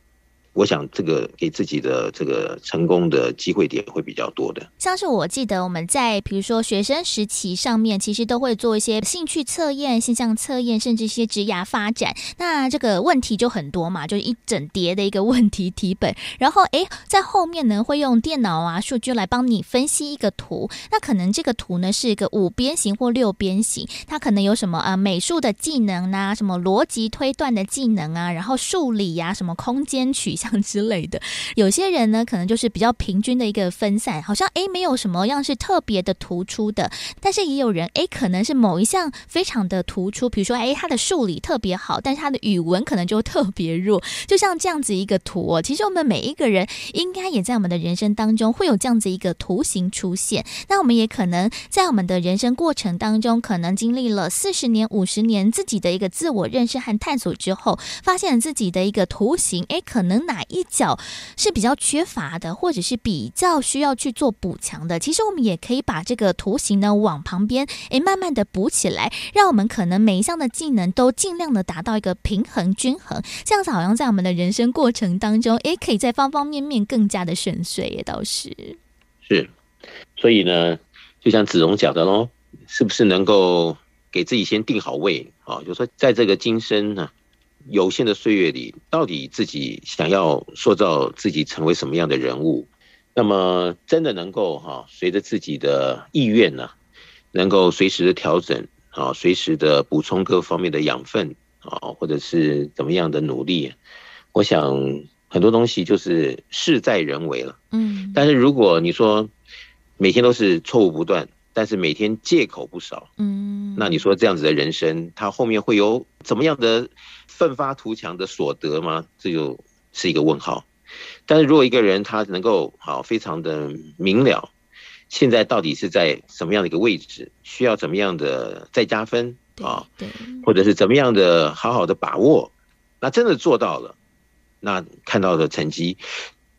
我想这个给自己的这个成功的机会点会比较多的。像是我记得我们在比如说学生时期上面，其实都会做一些兴趣测验、现象测验，甚至一些职涯发展。那这个问题就很多嘛，就是一整叠的一个问题题本。然后诶，在后面呢会用电脑啊数据来帮你分析一个图。那可能这个图呢是一个五边形或六边形，它可能有什么啊美术的技能啊，什么逻辑推断的技能啊，然后数理呀、什么空间取像之类的，有些人呢，可能就是比较平均的一个分散，好像诶没有什么样是特别的突出的，但是也有人诶可能是某一项非常的突出，比如说诶他的数理特别好，但是他的语文可能就特别弱，就像这样子一个图。其实我们每一个人应该也在我们的人生当中会有这样子一个图形出现，那我们也可能在我们的人生过程当中，可能经历了四十年、五十年自己的一个自我认识和探索之后，发现自己的一个图形，诶可能哪哪一角是比较缺乏的，或者是比较需要去做补强的。其实我们也可以把这个图形呢往旁边，诶，慢慢的补起来，让我们可能每一项的技能都尽量的达到一个平衡均衡。这样子好像在我们的人生过程当中，诶，可以在方方面面更加的顺遂。也倒是是，所以呢，就像子龙讲的喽，是不是能够给自己先定好位啊？就说，在这个今生呢。有限的岁月里，到底自己想要塑造自己成为什么样的人物？那么真的能够哈，随着自己的意愿呢，能够随时的调整啊，随时的补充各方面的养分啊，或者是怎么样的努力？我想很多东西就是事在人为了。嗯，但是如果你说每天都是错误不断。但是每天借口不少，嗯，那你说这样子的人生，他后面会有怎么样的奋发图强的所得吗？这就是一个问号。但是如果一个人他能够好非常的明了，现在到底是在什么样的一个位置，需要怎么样的再加分啊？对，或者是怎么样的好好的把握，那真的做到了，那看到的成绩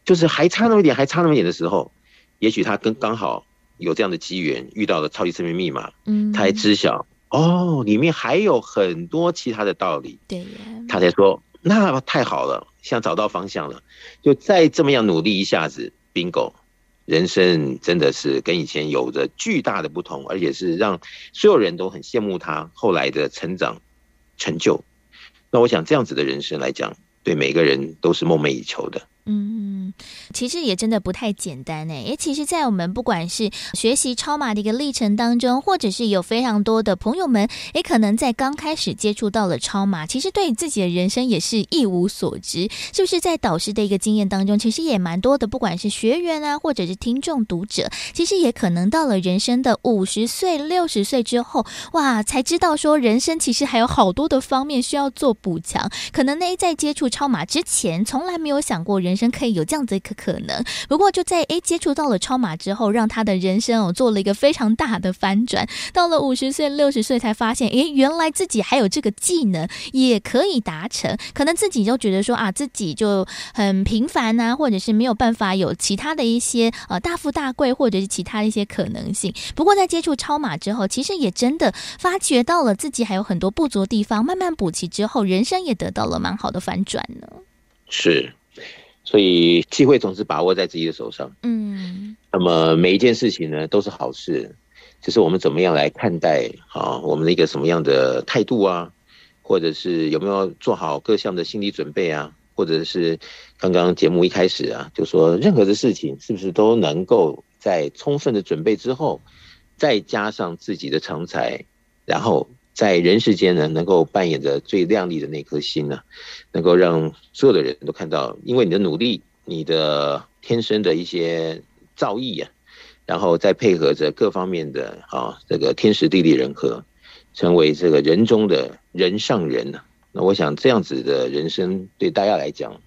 就是还差那么一点，还差那么一点的时候，也许他跟刚好。有这样的机缘，遇到了超级生命密码，嗯，他才知晓哦，里面还有很多其他的道理，对，他才说那太好了，像找到方向了，就再这么样努力一下子，bingo，人生真的是跟以前有着巨大的不同，而且是让所有人都很羡慕他后来的成长成就。那我想这样子的人生来讲，对每个人都是梦寐以求的。嗯，其实也真的不太简单呢。诶，其实，在我们不管是学习超马的一个历程当中，或者是有非常多的朋友们，也，可能在刚开始接触到了超马，其实对自己的人生也是一无所知。是不是在导师的一个经验当中，其实也蛮多的，不管是学员啊，或者是听众读者，其实也可能到了人生的五十岁、六十岁之后，哇，才知道说人生其实还有好多的方面需要做补强。可能呢，在接触超马之前，从来没有想过人。人生可以有这样子一个可能。不过就在诶接触到了超马之后，让他的人生哦做了一个非常大的翻转。到了五十岁、六十岁才发现，诶，原来自己还有这个技能，也可以达成。可能自己就觉得说啊，自己就很平凡呐、啊，或者是没有办法有其他的一些呃大富大贵，或者是其他的一些可能性。不过在接触超马之后，其实也真的发觉到了自己还有很多不足的地方，慢慢补齐之后，人生也得到了蛮好的反转呢。是，所以机会总是把握在自己的手上。嗯，那么每一件事情呢，都是好事，只是我们怎么样来看待啊，我们的一个什么样的态度啊，或者是有没有做好各项的心理准备啊，或者是刚刚节目一开始啊，就说任何的事情是不是都能够在充分的准备之后，再加上自己的长才，然后。在人世间呢，能够扮演着最亮丽的那颗心呢，能够让所有的人都看到，因为你的努力，你的天生的一些造诣啊，然后再配合着各方面的啊，这个天时地利人和，成为这个人中的人上人呢。那我想这样子的人生对大家来讲，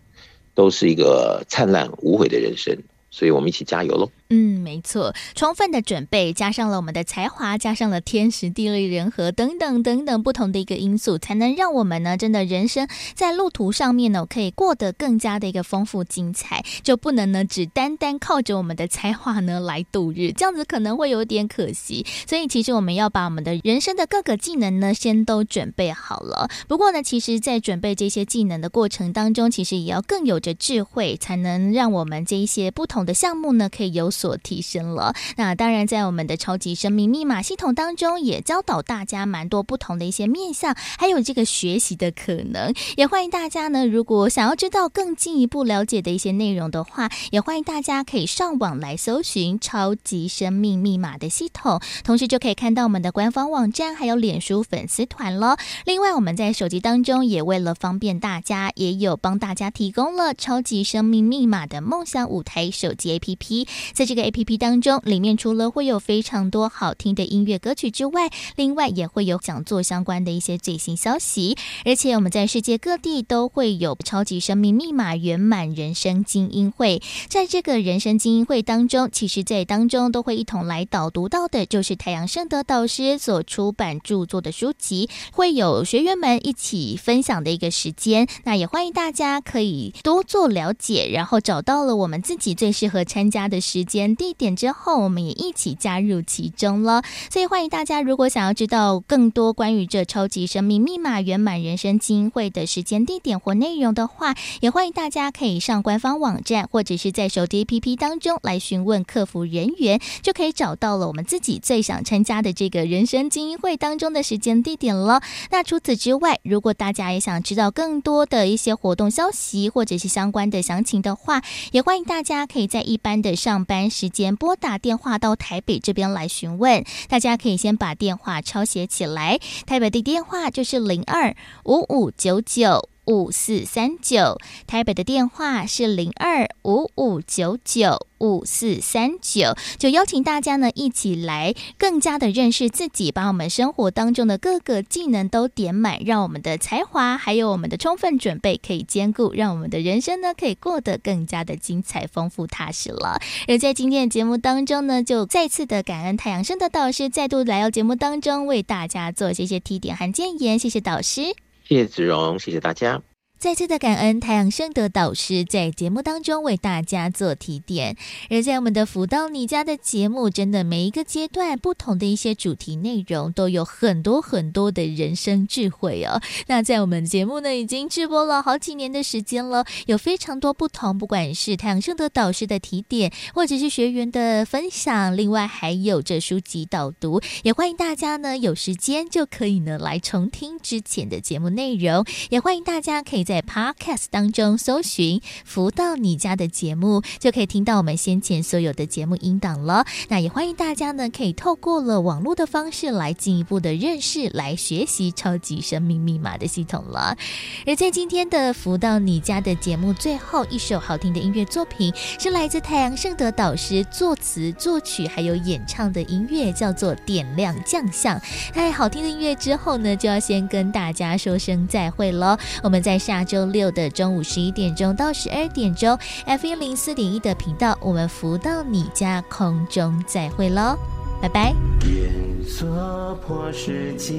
都是一个灿烂无悔的人生。所以我们一起加油喽！嗯，没错，充分的准备，加上了我们的才华，加上了天时地利人和等等等等不同的一个因素，才能让我们呢，真的人生在路途上面呢，可以过得更加的一个丰富精彩。就不能呢，只单单靠着我们的才华呢来度日，这样子可能会有点可惜。所以其实我们要把我们的人生的各个技能呢，先都准备好了。不过呢，其实，在准备这些技能的过程当中，其实也要更有着智慧，才能让我们这一些不同的项目呢，可以有所提升了。那当然，在我们的超级生命密码系统当中，也教导大家蛮多不同的一些面向，还有这个学习的可能。也欢迎大家呢，如果想要知道更进一步了解的一些内容的话，也欢迎大家可以上网来搜寻超级生命密码的系统，同时就可以看到我们的官方网站，还有脸书粉丝团了。另外，我们在手机当中也为了方便大家，也有帮大家提供了超级生命密码的梦想舞台手。机 A P P，在这个 A P P 当中，里面除了会有非常多好听的音乐歌曲之外，另外也会有讲座相关的一些最新消息。而且我们在世界各地都会有超级生命密码圆满人生精英会，在这个人生精英会当中，其实在当中都会一同来导读到的，就是太阳盛德导师所出版著作的书籍，会有学员们一起分享的一个时间。那也欢迎大家可以多做了解，然后找到了我们自己最适合参加的时间间地点之后，我们也一起加入其中了。所以欢迎大家，如果想要知道更多关于这超级生命密码圆满人生精英会的时间地点或内容的话，也欢迎大家可以上官方网站或者是在手机 APP 当中来询问客服人员，就可以找到了我们自己最想参加的这个人生精英会当中的时间地点了。那除此之外，如果大家也想知道更多的一些活动消息或者是相关的详情的话，也欢迎大家可以。在一般的上班时间拨打电话到台北这边来询问，大家可以先把电话抄写起来。台北的电话就是零二五五九九。五四三九，台北的电话是零二五五九九五四三九，就邀请大家呢一起来更加的认识自己，把我们生活当中的各个技能都点满，让我们的才华还有我们的充分准备可以兼顾，让我们的人生呢可以过得更加的精彩、丰富、踏实了。而在今天的节目当中呢，就再次的感恩太阳升的导师再度来到节目当中，为大家做这些提点和建言，谢谢导师。谢谢子荣，谢谢大家。再次的感恩太阳盛德导师在节目当中为大家做提点，而在我们的福到你家的节目，真的每一个阶段不同的一些主题内容都有很多很多的人生智慧哦。那在我们节目呢，已经直播了好几年的时间了，有非常多不同，不管是太阳盛德导师的提点，或者是学员的分享，另外还有这书籍导读，也欢迎大家呢有时间就可以呢来重听之前的节目内容，也欢迎大家可以。在 Podcast 当中搜寻“福到你家”的节目，就可以听到我们先前所有的节目音档了。那也欢迎大家呢，可以透过了网络的方式来进一步的认识、来学习超级生命密码的系统了。而在今天的“福到你家”的节目最后一首好听的音乐作品，是来自太阳盛德导师作词作曲还有演唱的音乐，叫做《点亮将相》。哎，好听的音乐之后呢，就要先跟大家说声再会喽。我们在下。下周六的中午十一点钟到十二点钟，F 一零四点一的频道，我们福到你家空中再会喽，拜拜。愿做破世界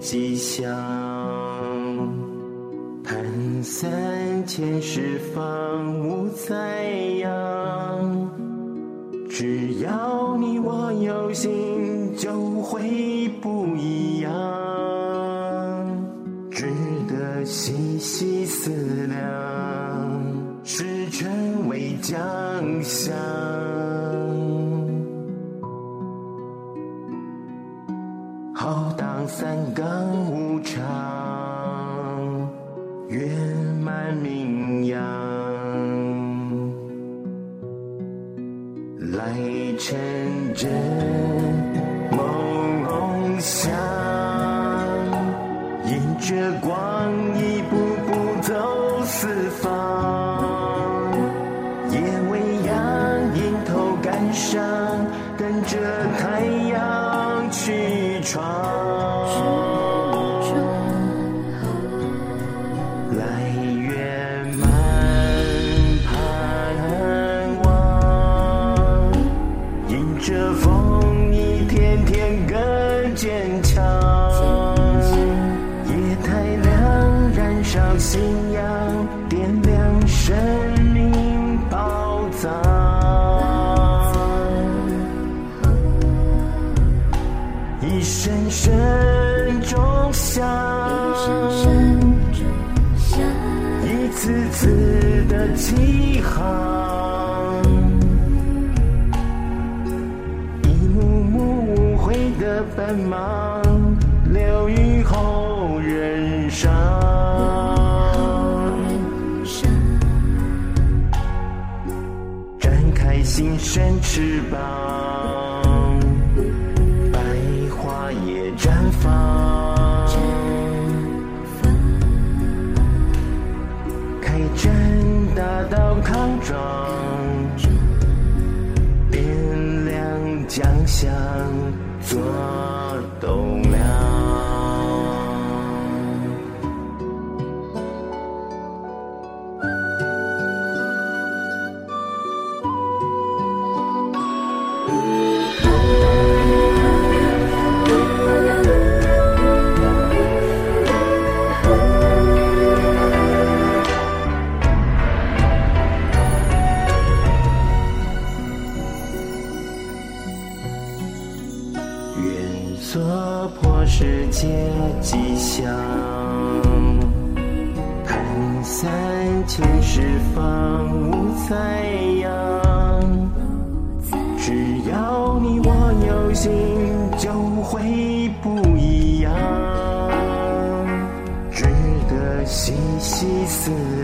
吉祥，盼三千十方无灾殃。只要你我有心，就会不一样，细细思量，使成为将相。浩荡三纲道康庄，点亮家乡做栋百